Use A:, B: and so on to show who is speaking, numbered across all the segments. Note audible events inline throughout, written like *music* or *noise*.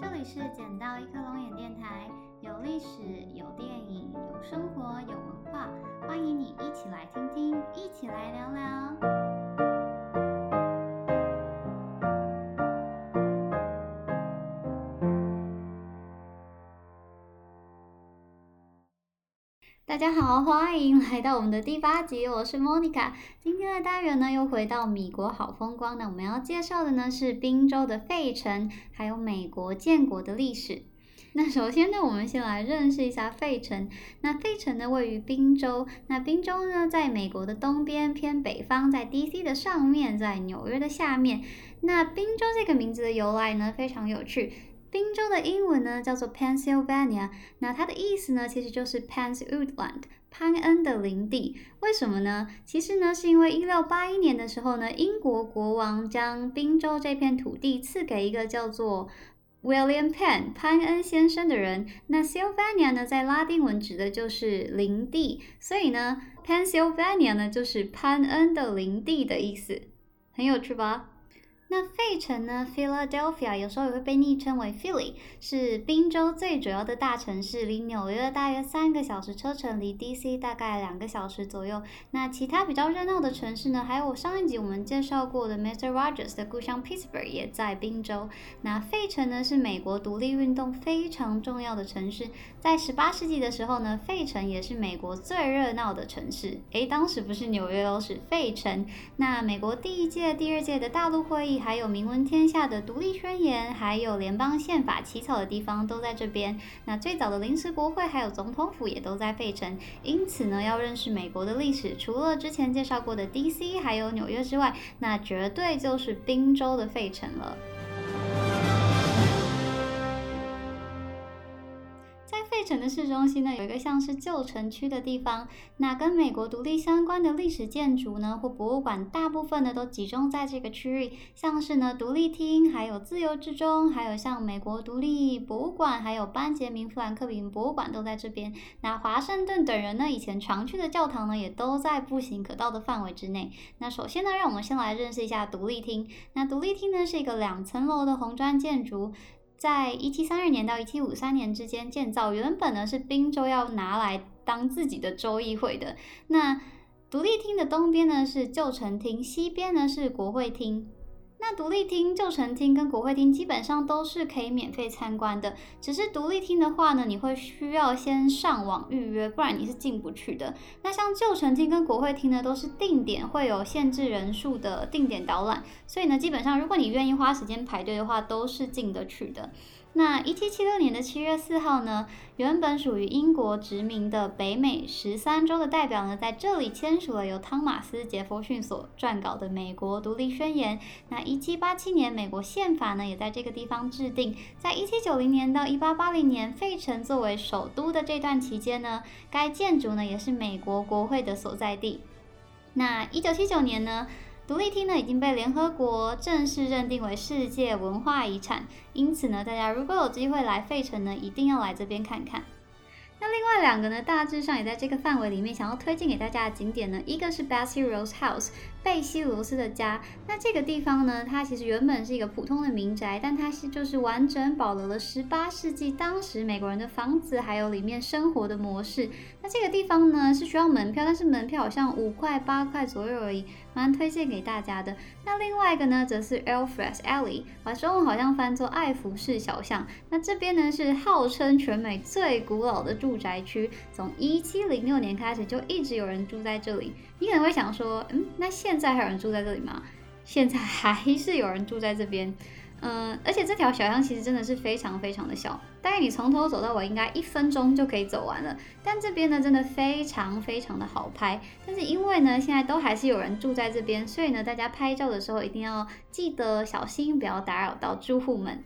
A: 这里是捡到一颗龙眼电台，有历史，有电影，有生活，有文化，欢迎你一起来听听，一起来聊聊。好，欢迎来到我们的第八集，我是 Monica。今天的单元呢，又回到米国好风光。那我们要介绍的呢是宾州的费城，还有美国建国的历史。那首先呢，我们先来认识一下费城。那费城呢，位于宾州。那宾州呢，在美国的东边偏北方，在 DC 的上面，在纽约的下面。那宾州这个名字的由来呢，非常有趣。宾州的英文呢叫做 Pennsylvania，那它的意思呢其实就是 Penn's Woodland，潘恩的林地。为什么呢？其实呢是因为一六八一年的时候呢，英国国王将宾州这片土地赐给一个叫做 William Penn 潘恩先生的人。那 Sylvania 呢在拉丁文指的就是林地，所以呢 Pennsylvania 呢就是潘恩的林地的意思，很有趣吧？那费城呢？Philadelphia 有时候也会被昵称为 Philly，是宾州最主要的大城市，离纽约大约三个小时车程，离 DC 大概两个小时左右。那其他比较热闹的城市呢？还有上一集我们介绍过的 Mr. Rogers 的故乡 Pittsburgh 也在宾州。那费城呢，是美国独立运动非常重要的城市，在十八世纪的时候呢，费城也是美国最热闹的城市。诶，当时不是纽约哦，是费城。那美国第一届、第二届的大陆会议。还有名闻天下的独立宣言，还有联邦宪法起草的地方都在这边。那最早的临时国会还有总统府也都在费城。因此呢，要认识美国的历史，除了之前介绍过的 D.C. 还有纽约之外，那绝对就是宾州的费城了。费城的市中心呢，有一个像是旧城区的地方。那跟美国独立相关的历史建筑呢，或博物馆，大部分呢都集中在这个区域。像是呢独立厅，还有自由之钟，还有像美国独立博物馆，还有班杰明富兰克林博物馆都在这边。那华盛顿等人呢，以前常去的教堂呢，也都在步行可到的范围之内。那首先呢，让我们先来认识一下独立厅。那独立厅呢，是一个两层楼的红砖建筑。在一七三二年到一七五三年之间建造，原本呢是宾州要拿来当自己的州议会的。那独立厅的东边呢是旧城厅，西边呢是国会厅。那独立厅、旧城厅跟国会厅基本上都是可以免费参观的，只是独立厅的话呢，你会需要先上网预约，不然你是进不去的。那像旧城厅跟国会厅呢，都是定点会有限制人数的定点导览，所以呢，基本上如果你愿意花时间排队的话，都是进得去的。那一七七六年的七月四号呢，原本属于英国殖民的北美十三州的代表呢，在这里签署了由汤马斯杰弗逊所撰稿的美国独立宣言。那一七八七年，美国宪法呢也在这个地方制定。在一七九零年到一八八零年，费城作为首都的这段期间呢，该建筑呢也是美国国会的所在地。那一九七九年呢？独立厅呢已经被联合国正式认定为世界文化遗产，因此呢，大家如果有机会来费城呢，一定要来这边看看。那另外两个呢，大致上也在这个范围里面，想要推荐给大家的景点呢，一个是 Bassy Rose House。贝西罗斯的家，那这个地方呢，它其实原本是一个普通的民宅，但它是就是完整保留了十八世纪当时美国人的房子，还有里面生活的模式。那这个地方呢是需要门票，但是门票好像五块八块左右而已，蛮推荐给大家的。那另外一个呢，则是 Alfred Alley，把中文好像翻作爱弗士小巷。那这边呢是号称全美最古老的住宅区，从一七零六年开始就一直有人住在这里。你可能会想说，嗯，那现在还有人住在这里吗？现在还是有人住在这边，嗯，而且这条小巷其实真的是非常非常的小，大概你从头走到尾应该一分钟就可以走完了。但这边呢，真的非常非常的好拍。但是因为呢，现在都还是有人住在这边，所以呢，大家拍照的时候一定要记得小心，不要打扰到住户们。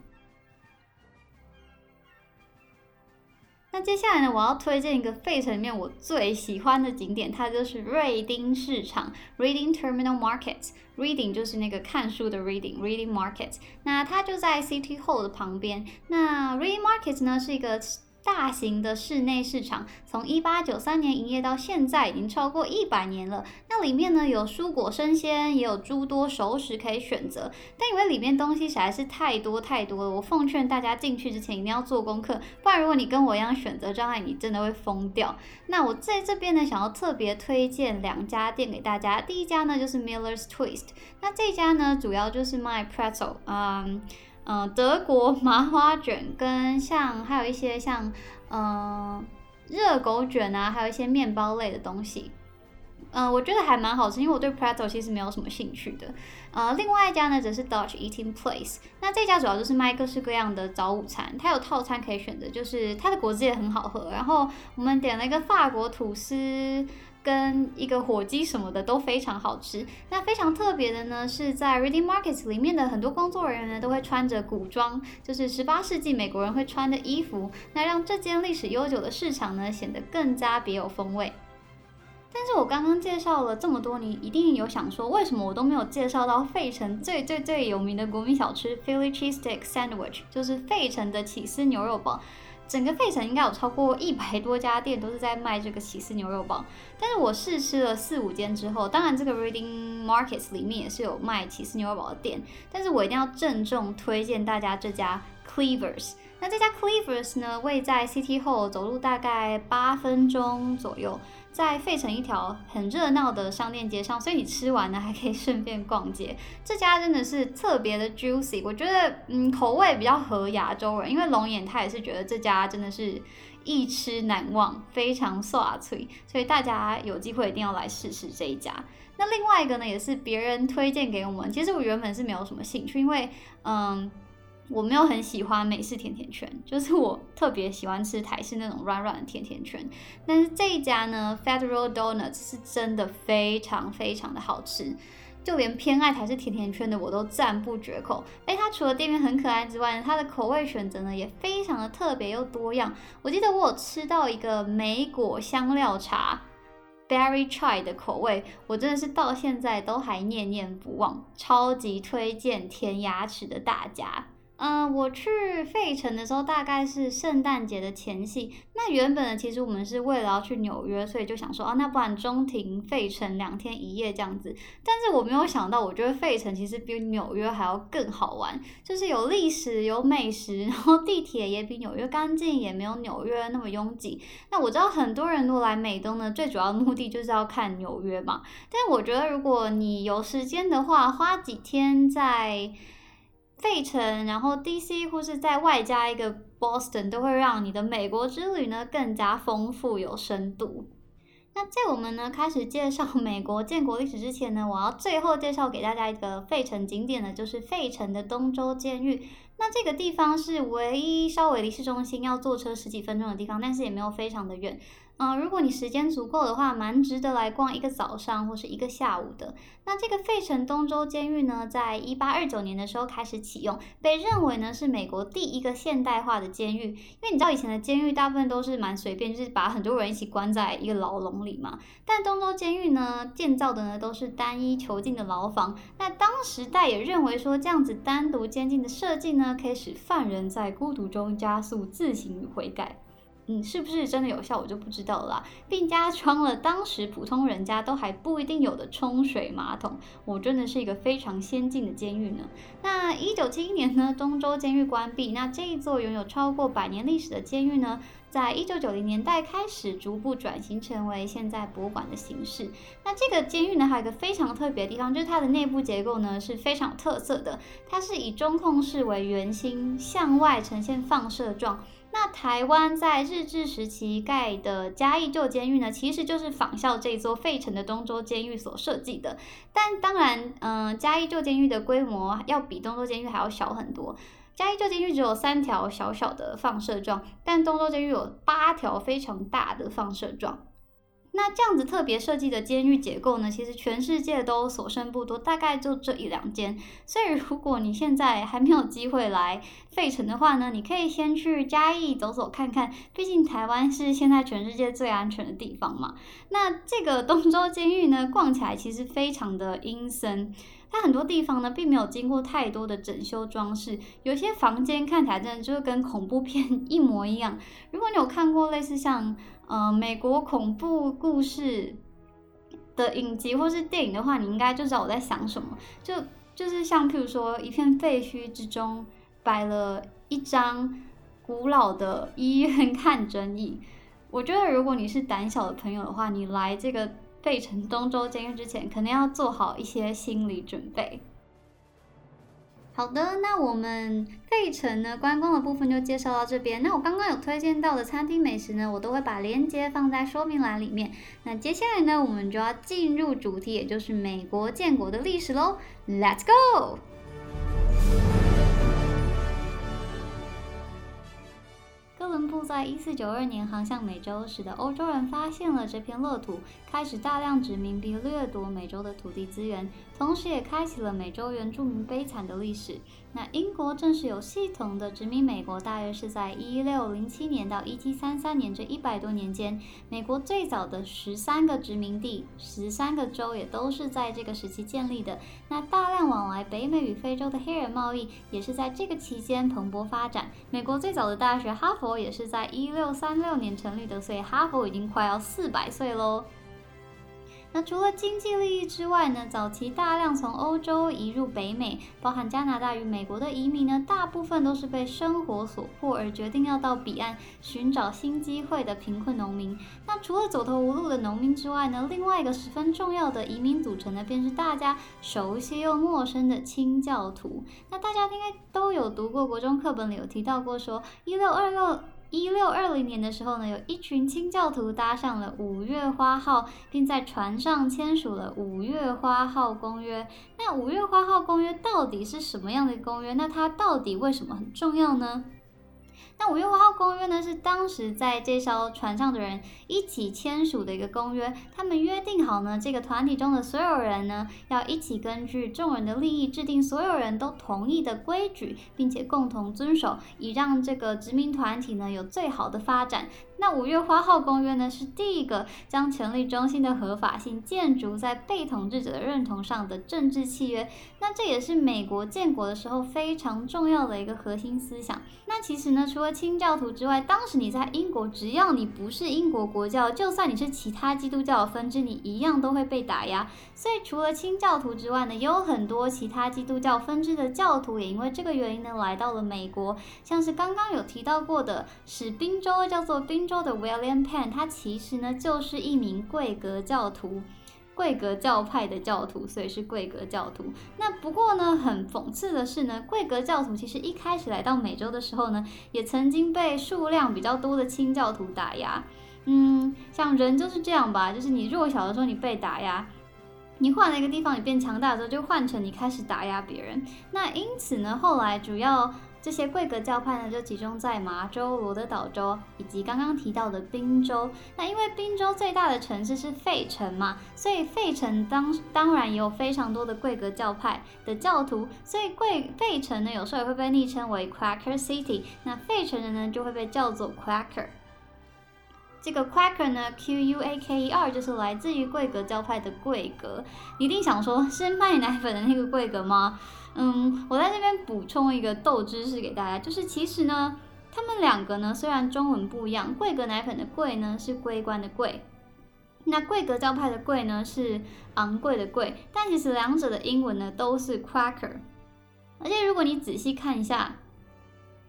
A: 那接下来呢，我要推荐一个费城里面我最喜欢的景点，它就是瑞丁市场 （Reading Terminal Market）。Reading 就是那个看书的 Reading，Reading Market。那它就在 City Hall 的旁边。那 Reading Market 呢是一个大型的室内市场，从一八九三年营业到现在，已经超过一百年了。那里面呢有蔬果生鲜，也有诸多熟食可以选择。但因为里面东西实在是太多太多了，我奉劝大家进去之前一定要做功课，不然如果你跟我一样选择障碍，你真的会疯掉。那我在这边呢，想要特别推荐两家店给大家。第一家呢就是 Miller's Twist，那这家呢主要就是卖 pretzel，嗯。嗯，德国麻花卷跟像还有一些像嗯热狗卷啊，还有一些面包类的东西，嗯，我觉得还蛮好吃，因为我对 pretzel 其实没有什么兴趣的。呃，另外一家呢则是 Dutch Eating Place，那这家主要就是卖各式各样的早午餐，它有套餐可以选择，就是它的果汁也很好喝。然后我们点了一个法国吐司。跟一个火鸡什么的都非常好吃。那非常特别的呢，是在 Reading Markets 里面的很多工作人员呢，都会穿着古装，就是十八世纪美国人会穿的衣服，那让这间历史悠久的市场呢，显得更加别有风味。但是我刚刚介绍了这么多，你一定有想说，为什么我都没有介绍到费城最最最有名的国民小吃 Philly Cheesesteak Sandwich，就是费城的起司牛肉堡。整个费城应该有超过一百多家店都是在卖这个起司牛肉堡，但是我试吃了四五间之后，当然这个 Reading Markets 里面也是有卖起司牛肉堡的店，但是我一定要郑重推荐大家这家 Cleavers。那这家 Cleavers 呢，位在 City Hall，走路大概八分钟左右。在费城一条很热闹的商店街上，所以你吃完呢还可以顺便逛街。这家真的是特别的 juicy，我觉得嗯口味比较合亚洲人，因为龙眼他也是觉得这家真的是一吃难忘，非常刷脆，所以大家有机会一定要来试试这一家。那另外一个呢，也是别人推荐给我们，其实我原本是没有什么兴趣，因为嗯。我没有很喜欢美式甜甜圈，*laughs* 就是我特别喜欢吃台式那种软软的甜甜圈。但是这一家呢，Federal Donuts 是真的非常非常的好吃，就连偏爱台式甜甜圈的我都赞不绝口。哎，它除了店面很可爱之外，它的口味选择呢也非常的特别又多样。我记得我有吃到一个莓果香料茶 Berry Chai 的口味，我真的是到现在都还念念不忘，超级推荐甜牙齿的大家。嗯，我去费城的时候大概是圣诞节的前夕。那原本呢，其实我们是为了要去纽约，所以就想说啊，那不然中庭费城两天一夜这样子。但是我没有想到，我觉得费城其实比纽约还要更好玩，就是有历史、有美食，然后地铁也比纽约干净，也没有纽约那么拥挤。那我知道很多人都来美东呢，最主要的目的就是要看纽约嘛。但我觉得如果你有时间的话，花几天在。费城，然后 DC 或是在外加一个 Boston，都会让你的美国之旅呢更加丰富有深度。那在我们呢开始介绍 *laughs* 美国建国历史之前呢，我要最后介绍给大家一个费城景点呢，就是费城的东州监狱。那这个地方是唯一稍微离市中心要坐车十几分钟的地方，但是也没有非常的远。嗯，如果你时间足够的话，蛮值得来逛一个早上或是一个下午的。那这个费城东州监狱呢，在一八二九年的时候开始启用，被认为呢是美国第一个现代化的监狱。因为你知道以前的监狱大部分都是蛮随便，就是把很多人一起关在一个牢笼里嘛。但东州监狱呢，建造的呢都是单一囚禁的牢房。那当时代也认为说，这样子单独监禁的设计呢，可以使犯人在孤独中加速自省与悔改。嗯，是不是真的有效，我就不知道了。并加装了当时普通人家都还不一定有的冲水马桶，我真的是一个非常先进的监狱呢。那一九七一年呢，东州监狱关闭。那这一座拥有超过百年历史的监狱呢，在一九九零年代开始逐步转型成为现在博物馆的形式。那这个监狱呢，还有一个非常特别的地方，就是它的内部结构呢是非常有特色的。它是以中控室为圆心，向外呈现放射状。那台湾在日治时期盖的嘉义旧监狱呢，其实就是仿效这座费城的东州监狱所设计的。但当然，嗯，嘉义旧监狱的规模要比东州监狱还要小很多。嘉义旧监狱只有三条小小的放射状，但东州监狱有八条非常大的放射状。那这样子特别设计的监狱结构呢，其实全世界都所剩不多，大概就这一两间。所以如果你现在还没有机会来费城的话呢，你可以先去嘉义走走看看，毕竟台湾是现在全世界最安全的地方嘛。那这个东洲监狱呢，逛起来其实非常的阴森，它很多地方呢并没有经过太多的整修装饰，有些房间看起来真的就是跟恐怖片 *laughs* 一模一样。如果你有看过类似像呃，美国恐怖故事的影集或是电影的话，你应该就知道我在想什么。就就是像譬如说，一片废墟之中摆了一张古老的医院看诊椅。我觉得如果你是胆小的朋友的话，你来这个费城东州监狱之前，肯定要做好一些心理准备。好的，那我们费城呢观光的部分就介绍到这边。那我刚刚有推荐到的餐厅美食呢，我都会把链接放在说明栏里面。那接下来呢，我们就要进入主题，也就是美国建国的历史喽。Let's go！哥伦布在一四九二年航向美洲，使得欧洲人发现了这片乐土，开始大量殖民并掠夺美洲的土地资源，同时也开启了美洲原住民悲惨的历史。那英国正式有系统的殖民美国，大约是在一六零七年到一七三三年这一百多年间。美国最早的十三个殖民地、十三个州也都是在这个时期建立的。那大量往来北美与非洲的黑人贸易也是在这个期间蓬勃发展。美国最早的大学哈佛也是在一六三六年成立的，所以哈佛已经快要四百岁喽。那除了经济利益之外呢？早期大量从欧洲移入北美，包含加拿大与美国的移民呢，大部分都是被生活所迫而决定要到彼岸寻找新机会的贫困农民。那除了走投无路的农民之外呢，另外一个十分重要的移民组成呢，便是大家熟悉又陌生的清教徒。那大家应该都有读过国中课本里有提到过，说一六二六。一六二零年的时候呢，有一群清教徒搭上了五月花号，并在船上签署了五月花号公约。那五月花号公约到底是什么样的公约？那它到底为什么很重要呢？那五月花号公约呢，是当时在这艘船上的人一起签署的一个公约。他们约定好呢，这个团体中的所有人呢，要一起根据众人的利益，制定所有人都同意的规矩，并且共同遵守，以让这个殖民团体呢有最好的发展。那五月花号公约呢，是第一个将权力中心的合法性建筑在被统治者的认同上的政治契约。那这也是美国建国的时候非常重要的一个核心思想。那其实呢，除了清教徒之外，当时你在英国，只要你不是英国国教，就算你是其他基督教的分支，你一样都会被打压。所以除了清教徒之外呢，也有很多其他基督教分支的教徒也因为这个原因呢，来到了美国。像是刚刚有提到过的，使宾州叫做宾州的 William Penn，他其实呢就是一名贵格教徒。贵格教派的教徒，所以是贵格教徒。那不过呢，很讽刺的是呢，贵格教徒其实一开始来到美洲的时候呢，也曾经被数量比较多的清教徒打压。嗯，像人就是这样吧，就是你弱小的时候你被打压，你换了一个地方你变强大的时候，就换成你开始打压别人。那因此呢，后来主要。这些贵格教派呢，就集中在麻州、罗德岛州以及刚刚提到的宾州。那因为宾州最大的城市是费城嘛，所以费城当当然也有非常多的贵格教派的教徒。所以贵费城呢，有时候也会被昵称为 Quaker City。那费城人呢，就会被叫做 Quaker。这个 Quaker 呢，Q U A K E R，就是来自于贵格教派的贵格。你一定想说，是卖奶粉的那个贵格吗？嗯，我在这边补充一个豆知识给大家，就是其实呢，他们两个呢虽然中文不一样，贵格奶粉的贵呢是桂冠的贵，那贵格教派的贵呢是昂贵的贵，但其实两者的英文呢都是 Quaker，而且如果你仔细看一下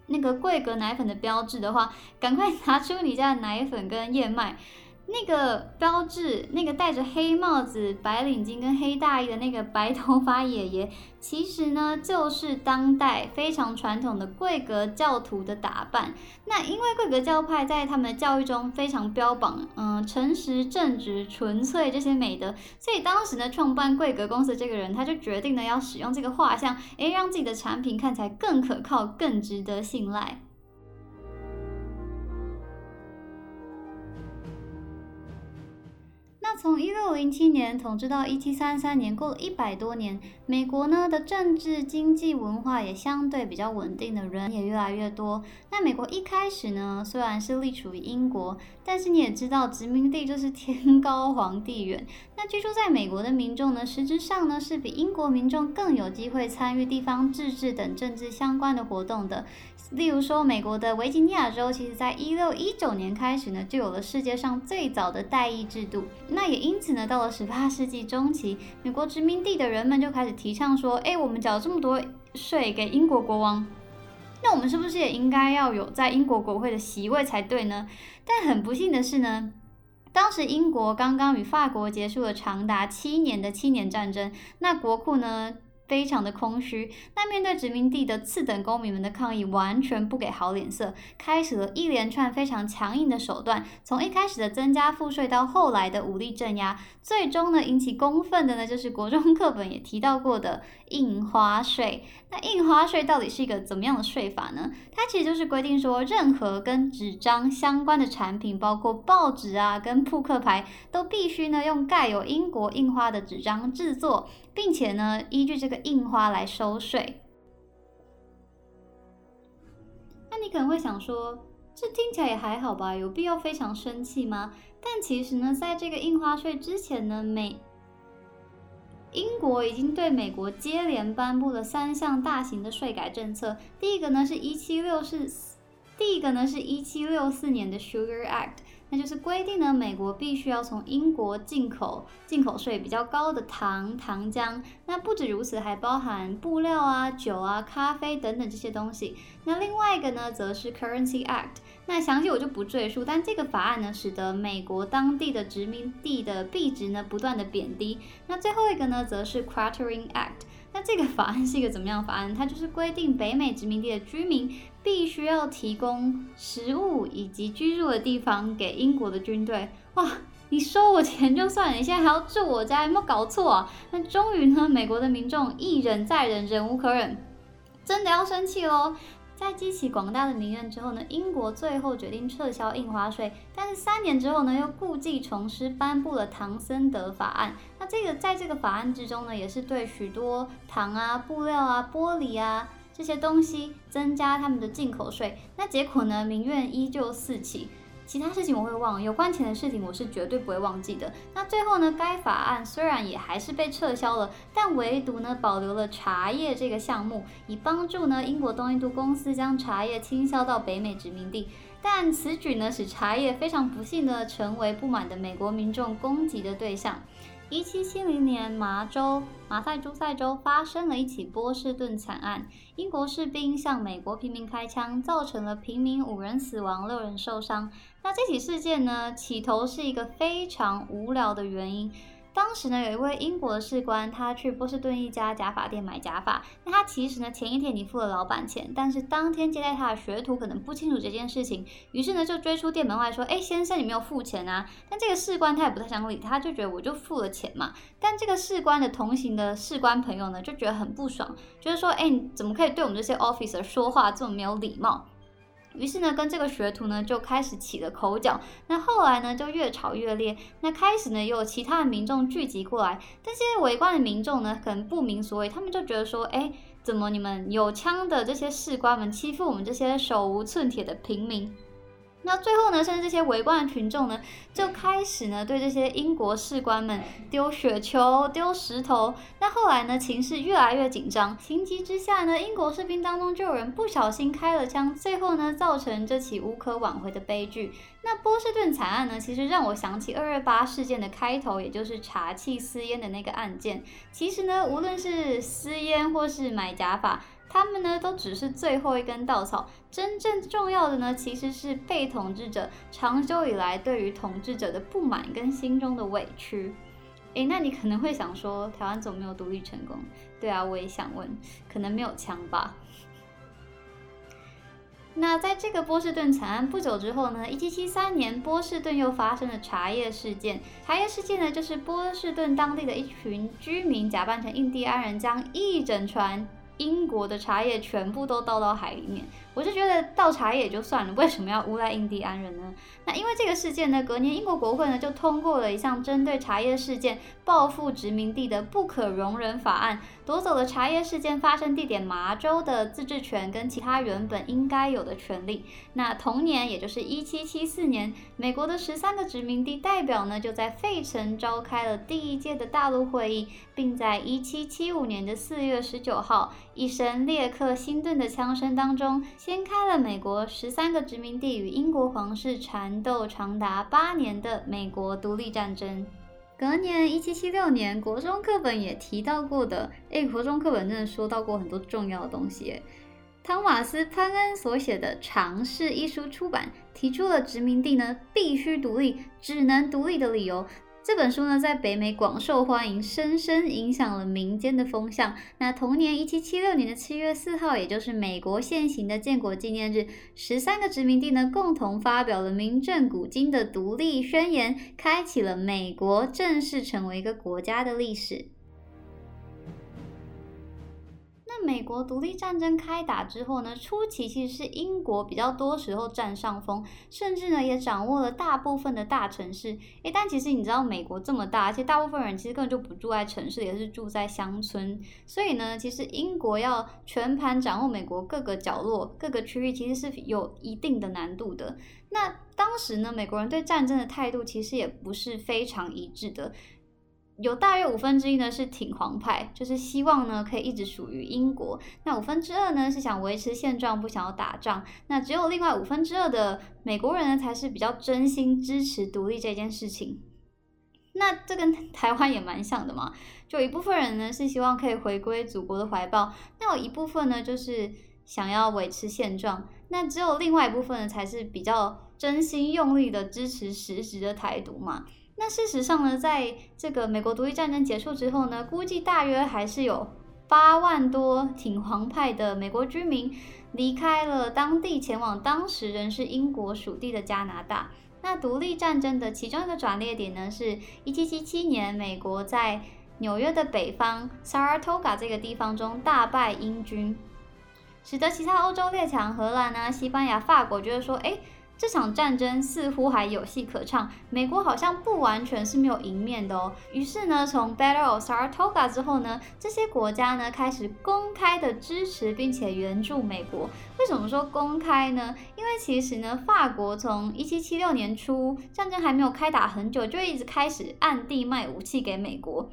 A: 那个贵格奶粉的标志的话，赶快拿出你家的奶粉跟燕麦。那个标志，那个戴着黑帽子、白领巾跟黑大衣的那个白头发爷爷，其实呢就是当代非常传统的贵格教徒的打扮。那因为贵格教派在他们的教育中非常标榜，嗯，诚实、正直、纯粹这些美德，所以当时呢，创办贵格公司这个人他就决定呢要使用这个画像，诶，让自己的产品看起来更可靠、更值得信赖。从一六零七年统治到一七三三年，过了一百多年，美国呢的政治、经济、文化也相对比较稳定的人也越来越多。那美国一开始呢，虽然是隶属于英国，但是你也知道，殖民地就是天高皇帝远。那居住在美国的民众呢，实质上呢是比英国民众更有机会参与地方自治等政治相关的活动的。例如说，美国的维吉尼亚州，其实在一六一九年开始呢，就有了世界上最早的代议制度。那也因此呢，到了十八世纪中期，美国殖民地的人们就开始提倡说：，哎，我们缴这么多税给英国国王，那我们是不是也应该要有在英国国会的席位才对呢？但很不幸的是呢，当时英国刚刚与法国结束了长达七年的七年战争，那国库呢？非常的空虚，那面对殖民地的次等公民们的抗议，完全不给好脸色，开始了一连串非常强硬的手段，从一开始的增加赋税，到后来的武力镇压，最终呢引起公愤的呢，就是国中课本也提到过的印花税。那印花税到底是一个怎么样的税法呢？它其实就是规定说，任何跟纸张相关的产品，包括报纸啊，跟扑克牌，都必须呢用盖有英国印花的纸张制作。并且呢，依据这个印花来收税。那你可能会想说，这听起来也还好吧，有必要非常生气吗？但其实呢，在这个印花税之前呢，美英国已经对美国接连颁布了三项大型的税改政策。第一个呢，是一七六四，第一个呢是一七六四年的 Sugar Act。那就是规定呢，美国必须要从英国进口进口税比较高的糖、糖浆。那不止如此，还包含布料啊、酒啊、咖啡等等这些东西。那另外一个呢，则是 Currency Act。那详细我就不赘述，但这个法案呢，使得美国当地的殖民地的币值呢，不断的贬低。那最后一个呢，则是 Quartering Act。那这个法案是一个怎么样法案？它就是规定北美殖民地的居民必须要提供食物以及居住的地方给英国的军队。哇，你收我钱就算了，你现在还要住我家，有没有搞错啊？那终于呢，美国的民众一忍再忍，忍无可忍，真的要生气喽！在激起广大的民怨之后呢，英国最后决定撤销印花税，但是三年之后呢，又故技重施，颁布了唐森德法案。那这个在这个法案之中呢，也是对许多糖啊、布料啊、玻璃啊这些东西增加他们的进口税。那结果呢，民怨依旧四起。其他事情我会忘，有关钱的事情我是绝对不会忘记的。那最后呢，该法案虽然也还是被撤销了，但唯独呢保留了茶叶这个项目，以帮助呢英国东印度公司将茶叶倾销到北美殖民地。但此举呢使茶叶非常不幸的成为不满的美国民众攻击的对象。一七七零年，麻州马赛诸塞州发生了一起波士顿惨案，英国士兵向美国平民开枪，造成了平民五人死亡，六人受伤。那这起事件呢，起头是一个非常无聊的原因。当时呢，有一位英国的士官，他去波士顿一家假发店买假发。那他其实呢，前一天已经付了老板钱，但是当天接待他的学徒可能不清楚这件事情，于是呢就追出店门外说：“哎，先生，你没有付钱啊？”但这个士官他也不太想理他，就觉得我就付了钱嘛。但这个士官的同行的士官朋友呢，就觉得很不爽，就是说：“哎，你怎么可以对我们这些 officer 说话这么没有礼貌？”于是呢，跟这个学徒呢就开始起了口角。那后来呢，就越吵越烈。那开始呢，又有其他的民众聚集过来。但这些围观的民众呢，可能不明所以，他们就觉得说，哎，怎么你们有枪的这些士官们欺负我们这些手无寸铁的平民？那最后呢，甚至这些围观的群众呢，就开始呢对这些英国士官们丢雪球、丢石头。那后来呢，情势越来越紧张，情急之下呢，英国士兵当中就有人不小心开了枪，最后呢，造成这起无可挽回的悲剧。那波士顿惨案呢，其实让我想起二二八事件的开头，也就是茶器私烟的那个案件。其实呢，无论是私烟或是买假发。他们呢，都只是最后一根稻草。真正重要的呢，其实是被统治者长久以来对于统治者的不满跟心中的委屈。诶，那你可能会想说，台湾怎么没有独立成功？对啊，我也想问，可能没有枪吧？那在这个波士顿惨案不久之后呢，一七七三年，波士顿又发生了茶叶事件。茶叶事件呢，就是波士顿当地的一群居民假扮成印第安人，将一整船。英国的茶叶全部都倒到海里面。我就觉得倒茶叶也就算了，为什么要诬赖印第安人呢？那因为这个事件呢，隔年英国国会呢就通过了一项针对茶叶事件报复殖民地的不可容忍法案，夺走了茶叶事件发生地点麻州的自治权跟其他原本应该有的权利。那同年，也就是一七七四年，美国的十三个殖民地代表呢就在费城召开了第一届的大陆会议，并在一七七五年的四月十九号，一声列克星顿的枪声当中。掀开了美国十三个殖民地与英国皇室缠斗长达八年的美国独立战争。隔年，一七七六年，国中课本也提到过的，哎，国中课本真的说到过很多重要的东西。汤马斯·潘恩所写的《尝试》一书出版，提出了殖民地呢必须独立、只能独立的理由。这本书呢，在北美广受欢迎，深深影响了民间的风向。那同年一七七六年的七月四号，也就是美国现行的建国纪念日，十三个殖民地呢，共同发表了名震古今的独立宣言，开启了美国正式成为一个国家的历史。美国独立战争开打之后呢，初期其实是英国比较多时候占上风，甚至呢也掌握了大部分的大城市。诶，但其实你知道美国这么大，而且大部分人其实根本就不住在城市，也是住在乡村。所以呢，其实英国要全盘掌握美国各个角落、各个区域，其实是有一定的难度的。那当时呢，美国人对战争的态度其实也不是非常一致的。有大约五分之一呢是挺皇派，就是希望呢可以一直属于英国。那五分之二呢是想维持现状，不想要打仗。那只有另外五分之二的美国人呢才是比较真心支持独立这件事情。那这跟 *laughs* 台湾也蛮像的嘛，就一部分人呢是希望可以回归祖国的怀抱，那有一部分呢就是想要维持现状。那只有另外一部分呢才是比较真心用力的支持实质的台独嘛。那事实上呢，在这个美国独立战争结束之后呢，估计大约还是有八万多挺皇派的美国居民离开了当地，前往当时仍是英国属地的加拿大。那独立战争的其中一个转捩点呢，是一七七七年，美国在纽约的北方 Saratoga 这个地方中大败英军，使得其他欧洲列强荷兰啊、西班牙、法国觉得说，哎。这场战争似乎还有戏可唱，美国好像不完全是没有赢面的哦。于是呢，从 Battle of Saratoga 之后呢，这些国家呢开始公开的支持并且援助美国。为什么说公开呢？因为其实呢，法国从一七七六年初战争还没有开打很久，就一直开始暗地卖武器给美国。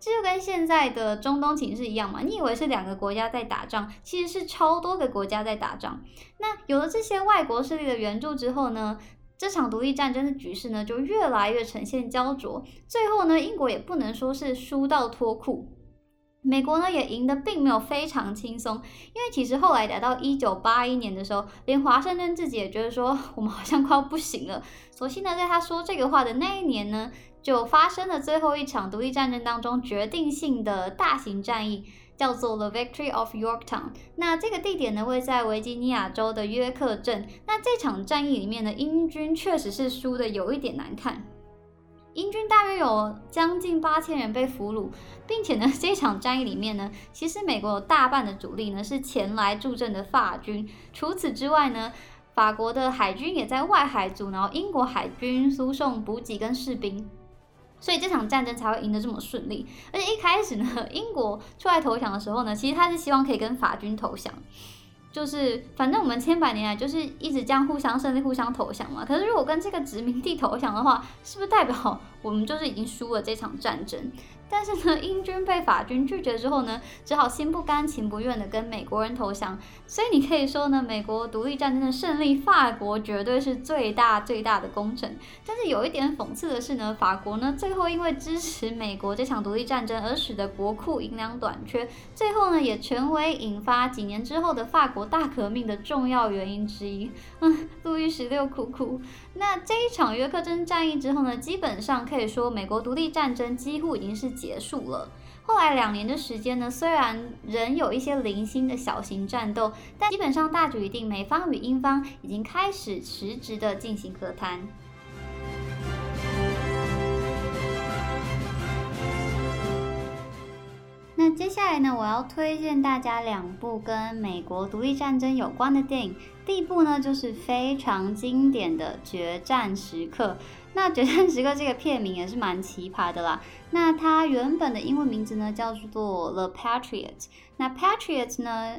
A: 这就跟现在的中东情势一样嘛？你以为是两个国家在打仗，其实是超多个国家在打仗。那有了这些外国势力的援助之后呢，这场独立战争的局势呢就越来越呈现焦灼。最后呢，英国也不能说是输到脱裤，美国呢也赢得并没有非常轻松。因为其实后来来到一九八一年的时候，连华盛顿自己也觉得说我们好像快要不行了。所幸呢，在他说这个话的那一年呢。就发生了最后一场独立战争当中决定性的大型战役，叫做 The Victory of Yorktown。那这个地点呢，位在维吉尼亚州的约克镇。那这场战役里面呢，英军确实是输的有一点难看。英军大约有将近八千人被俘虏，并且呢，*laughs* 这场战役里面呢，其实美国有大半的主力呢是前来助阵的法军。除此之外呢，法国的海军也在外海阻挠英国海军输送补给跟士兵。所以这场战争才会赢得这么顺利，而且一开始呢，*laughs* 英国出来投降的时候呢，其实他是希望可以跟法军投降，就是反正我们千百年来就是一直这样互相胜利、互相投降嘛。可是如果跟这个殖民地投降的话，是不是代表我们就是已经输了这场战争？但是呢，英军被法军拒绝之后呢，只好心不甘情不愿的跟美国人投降。所以你可以说呢，美国独立战争的胜利，法国绝对是最大最大的功臣。但是有一点讽刺的是呢，法国呢最后因为支持美国这场独立战争而使得国库银两短缺，最后呢也成为引发几年之后的法国大革命的重要原因之一。嗯，路易十六哭哭。那这一场约克镇战役之后呢，基本上可以说美国独立战争几乎已经是结束了。后来两年的时间呢，虽然仍有一些零星的小型战斗，但基本上大局已定，美方与英方已经开始实质的进行和谈。那接下来呢，我要推荐大家两部跟美国独立战争有关的电影。第一部呢，就是非常经典的《决战时刻》。那《决战时刻》这个片名也是蛮奇葩的啦。那它原本的英文名字呢，叫做《The Patriot》。那 Patriot 呢，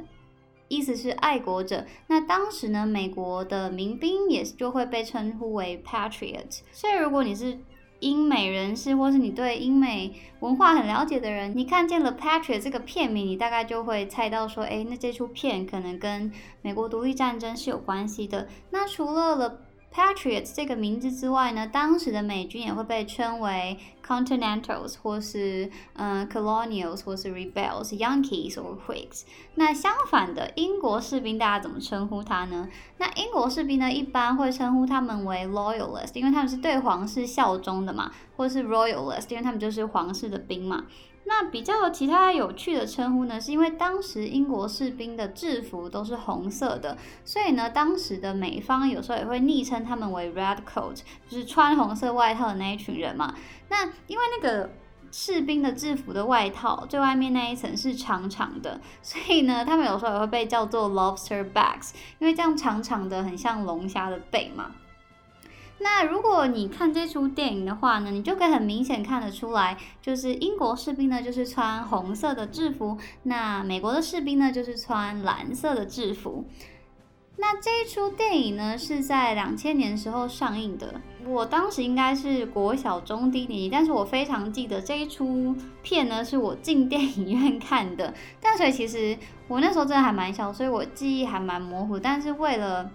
A: 意思是爱国者。那当时呢，美国的民兵也是就会被称呼为 Patriot。所以如果你是英美人士，或是你对英美文化很了解的人，你看见了《Patrick》这个片名，你大概就会猜到说，哎，那这出片可能跟美国独立战争是有关系的。那除了了 Patriots 这个名字之外呢，当时的美军也会被称为 Continentals 或是嗯 Colonials 或是 Rebels、Yankees 或 Whigs。那相反的，英国士兵大家怎么称呼他呢？那英国士兵呢，一般会称呼他们为 Loyalist，因为他们是对皇室效忠的嘛，或是 Royalist，因为他们就是皇室的兵嘛。那比较其他有趣的称呼呢，是因为当时英国士兵的制服都是红色的，所以呢，当时的美方有时候也会昵称他们为 Red Coat，就是穿红色外套的那一群人嘛。那因为那个士兵的制服的外套最外面那一层是长长的，所以呢，他们有时候也会被叫做 Lobster Backs，因为这样长长的很像龙虾的背嘛。那如果你看这出电影的话呢，你就可以很明显看得出来，就是英国士兵呢就是穿红色的制服，那美国的士兵呢就是穿蓝色的制服。那这一出电影呢是在两千年时候上映的，我当时应该是国小中低年级，但是我非常记得这一出片呢是我进电影院看的，但所以其实我那时候真的还蛮小，所以我记忆还蛮模糊，但是为了。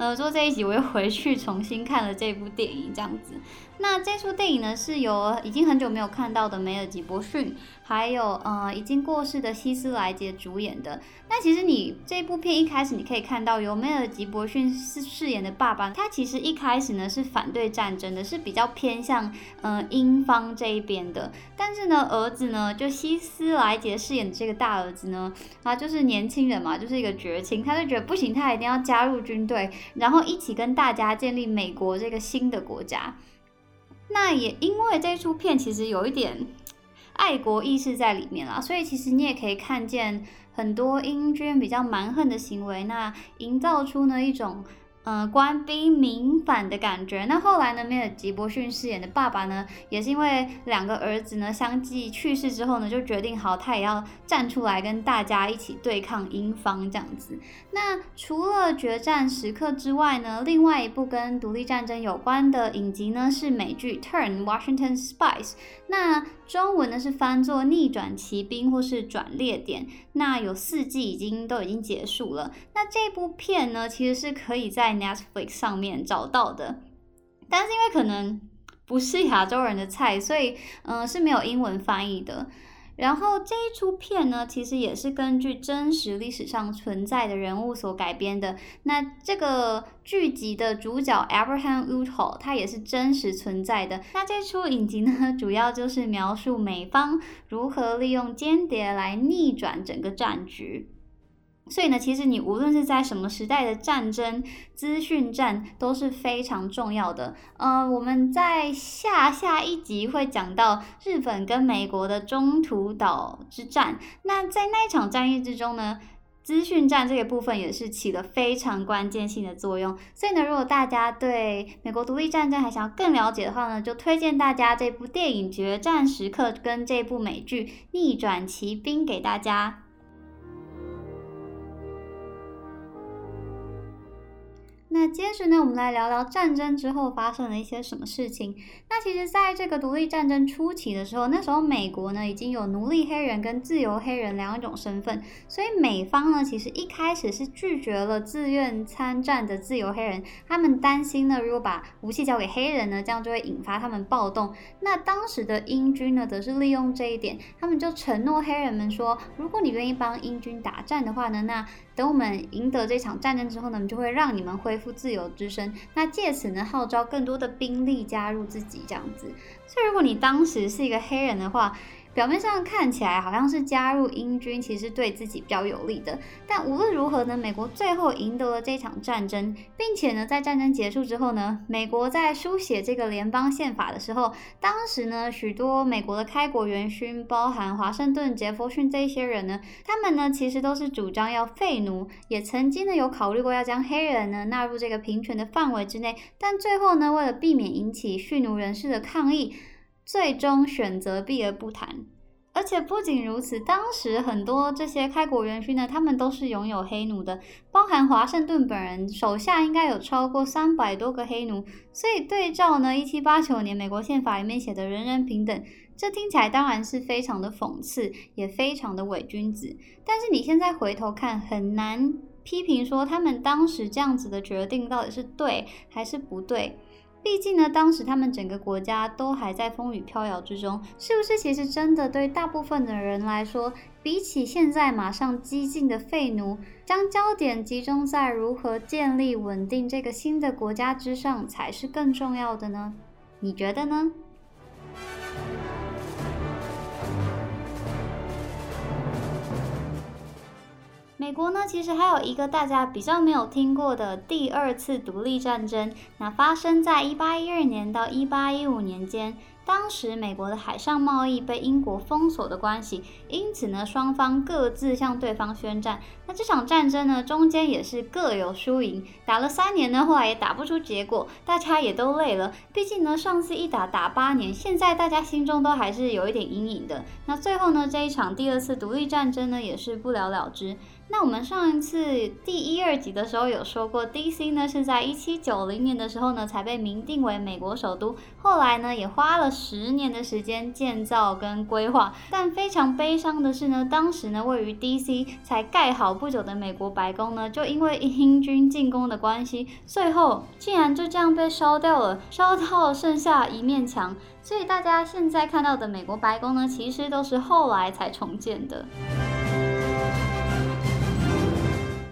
A: 呃，做这一集我又回去重新看了这部电影，这样子。那这出电影呢，是由已经很久没有看到的梅尔吉伯逊，还有呃已经过世的希斯莱杰主演的。那其实你这部片一开始你可以看到，由梅尔吉伯逊饰饰演的爸爸，他其实一开始呢是反对战争的，是比较偏向呃英方这一边的。但是呢，儿子呢，就希斯莱杰饰演的这个大儿子呢，他就是年轻人嘛，就是一个绝情，他就觉得不行，他一定要加入军队，然后一起跟大家建立美国这个新的国家。那也因为这出片其实有一点爱国意识在里面啦，所以其实你也可以看见很多英军比较蛮横的行为，那营造出呢一种。嗯，官兵民反的感觉。那后来呢，梅尔吉伯逊饰演的爸爸呢，也是因为两个儿子呢相继去世之后呢，就决定好他也要站出来跟大家一起对抗英方这样子。那除了决战时刻之外呢，另外一部跟独立战争有关的影集呢是美剧《Turn Washington Spies》。那中文呢是翻作逆转骑兵或是转列点。那有四季已经都已经结束了。那这部片呢，其实是可以在 Netflix 上面找到的，但是因为可能不是亚洲人的菜，所以嗯是没有英文翻译的。然后这一出片呢，其实也是根据真实历史上存在的人物所改编的。那这个剧集的主角 Abraham Uthall，他也是真实存在的。那这出影集呢，主要就是描述美方如何利用间谍来逆转整个战局。所以呢，其实你无论是在什么时代的战争，资讯战都是非常重要的。呃，我们在下下一集会讲到日本跟美国的中途岛之战。那在那一场战役之中呢，资讯战这个部分也是起了非常关键性的作用。所以呢，如果大家对美国独立战争还想要更了解的话呢，就推荐大家这部电影《决战时刻》跟这部美剧《逆转骑兵》给大家。那接着呢，我们来聊聊战争之后发生了一些什么事情。那其实，在这个独立战争初期的时候，那时候美国呢已经有奴隶黑人跟自由黑人两种身份，所以美方呢其实一开始是拒绝了自愿参战的自由黑人，他们担心呢，如果把武器交给黑人呢，这样就会引发他们暴动。那当时的英军呢，则是利用这一点，他们就承诺黑人们说，如果你愿意帮英军打战的话呢，那等我们赢得这场战争之后呢，我们就会让你们恢复自由之身。那借此呢，号召更多的兵力加入自己这样子。所以，如果你当时是一个黑人的话，表面上看起来好像是加入英军，其实对自己比较有利的。但无论如何呢，美国最后赢得了这场战争，并且呢，在战争结束之后呢，美国在书写这个联邦宪法的时候，当时呢，许多美国的开国元勋，包含华盛顿、杰弗逊这些人呢，他们呢，其实都是主张要废奴，也曾经呢有考虑过要将黑人呢纳入这个平权的范围之内，但最后呢，为了避免引起蓄奴人士的抗议。最终选择避而不谈，而且不仅如此，当时很多这些开国元勋呢，他们都是拥有黑奴的，包含华盛顿本人手下应该有超过三百多个黑奴。所以对照呢，一七八九年美国宪法里面写的人人平等，这听起来当然是非常的讽刺，也非常的伪君子。但是你现在回头看，很难批评说他们当时这样子的决定到底是对还是不对。毕竟呢，当时他们整个国家都还在风雨飘摇之中，是不是？其实真的对大部分的人来说，比起现在马上激进的废奴，将焦点集中在如何建立稳定这个新的国家之上，才是更重要的呢？你觉得呢？美国呢，其实还有一个大家比较没有听过的第二次独立战争，那发生在一八一二年到一八一五年间。当时美国的海上贸易被英国封锁的关系，因此呢，双方各自向对方宣战。那这场战争呢，中间也是各有输赢，打了三年呢，后来也打不出结果，大家也都累了。毕竟呢，上次一打打八年，现在大家心中都还是有一点阴影的。那最后呢，这一场第二次独立战争呢，也是不了了之。那我们上一次第一二集的时候有说过，D.C. 呢是在一七九零年的时候呢才被明定为美国首都，后来呢也花了十年的时间建造跟规划。但非常悲伤的是呢，当时呢位于 D.C. 才盖好不久的美国白宫呢，就因为英军进攻的关系，最后竟然就这样被烧掉了，烧到剩下一面墙。所以大家现在看到的美国白宫呢，其实都是后来才重建的。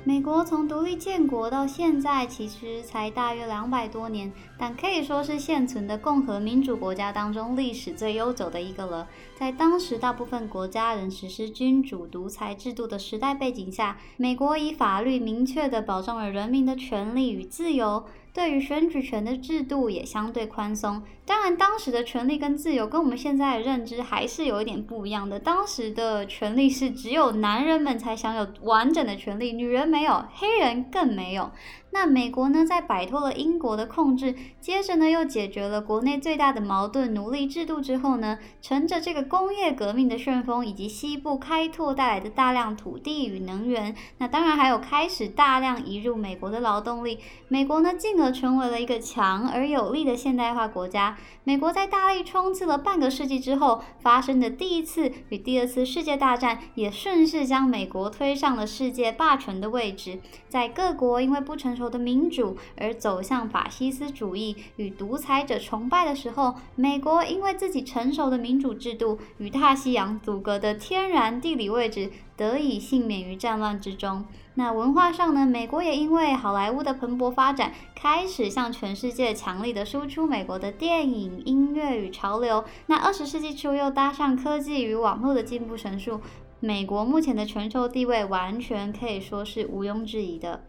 A: 美国从独立建国到现在，其实才大约两百多年，但可以说是现存的共和民主国家当中历史最悠久的一个了。在当时大部分国家仍实施君主独裁制度的时代背景下，美国以法律明确地保障了人民的权利与自由。对于选举权的制度也相对宽松。当然，当时的权利跟自由跟我们现在的认知还是有一点不一样的。当时的权利是只有男人们才享有完整的权利，女人没有，黑人更没有。那美国呢，在摆脱了英国的控制，接着呢又解决了国内最大的矛盾——奴隶制度之后呢，乘着这个工业革命的旋风，以及西部开拓带来的大量土地与能源，那当然还有开始大量移入美国的劳动力，美国呢进而成为了一个强而有力的现代化国家。美国在大力冲刺了半个世纪之后，发生的第一次与第二次世界大战，也顺势将美国推上了世界霸权的位置。在各国因为不成熟的民主而走向法西斯主义与独裁者崇拜的时候，美国因为自己成熟的民主制度与大西洋阻隔的天然地理位置，得以幸免于战乱之中。那文化上呢？美国也因为好莱坞的蓬勃发展，开始向全世界强力的输出美国的电影、音乐与潮流。那二十世纪初又搭上科技与网络的进步神速，美国目前的全球地位完全可以说是毋庸置疑的。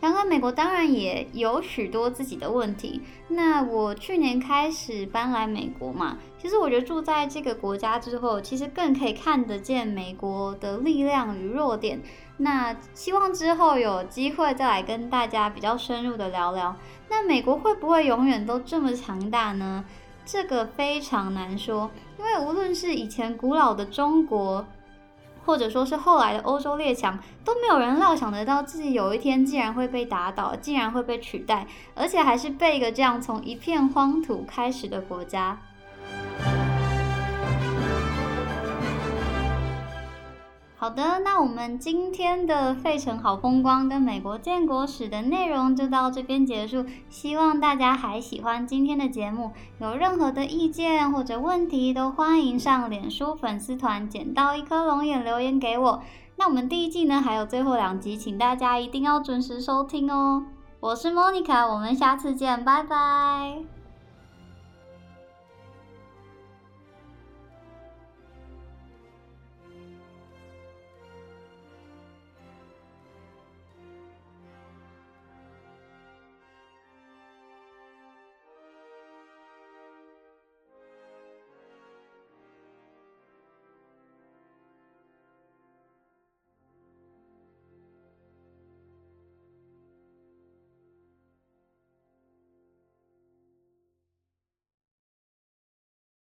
A: 然而，美国当然也有许多自己的问题。那我去年开始搬来美国嘛，其实我觉得住在这个国家之后，其实更可以看得见美国的力量与弱点。那希望之后有机会再来跟大家比较深入的聊聊。那美国会不会永远都这么强大呢？这个非常难说，因为无论是以前古老的中国，或者说是后来的欧洲列强，都没有人料想得到自己有一天竟然会被打倒，竟然会被取代，而且还是被一个这样从一片荒土开始的国家。好的，那我们今天的费城好风光跟美国建国史的内容就到这边结束。希望大家还喜欢今天的节目，有任何的意见或者问题，都欢迎上脸书粉丝团捡到一颗龙眼留言给我。那我们第一季呢还有最后两集，请大家一定要准时收听哦。我是 Monica，我们下次见，拜拜。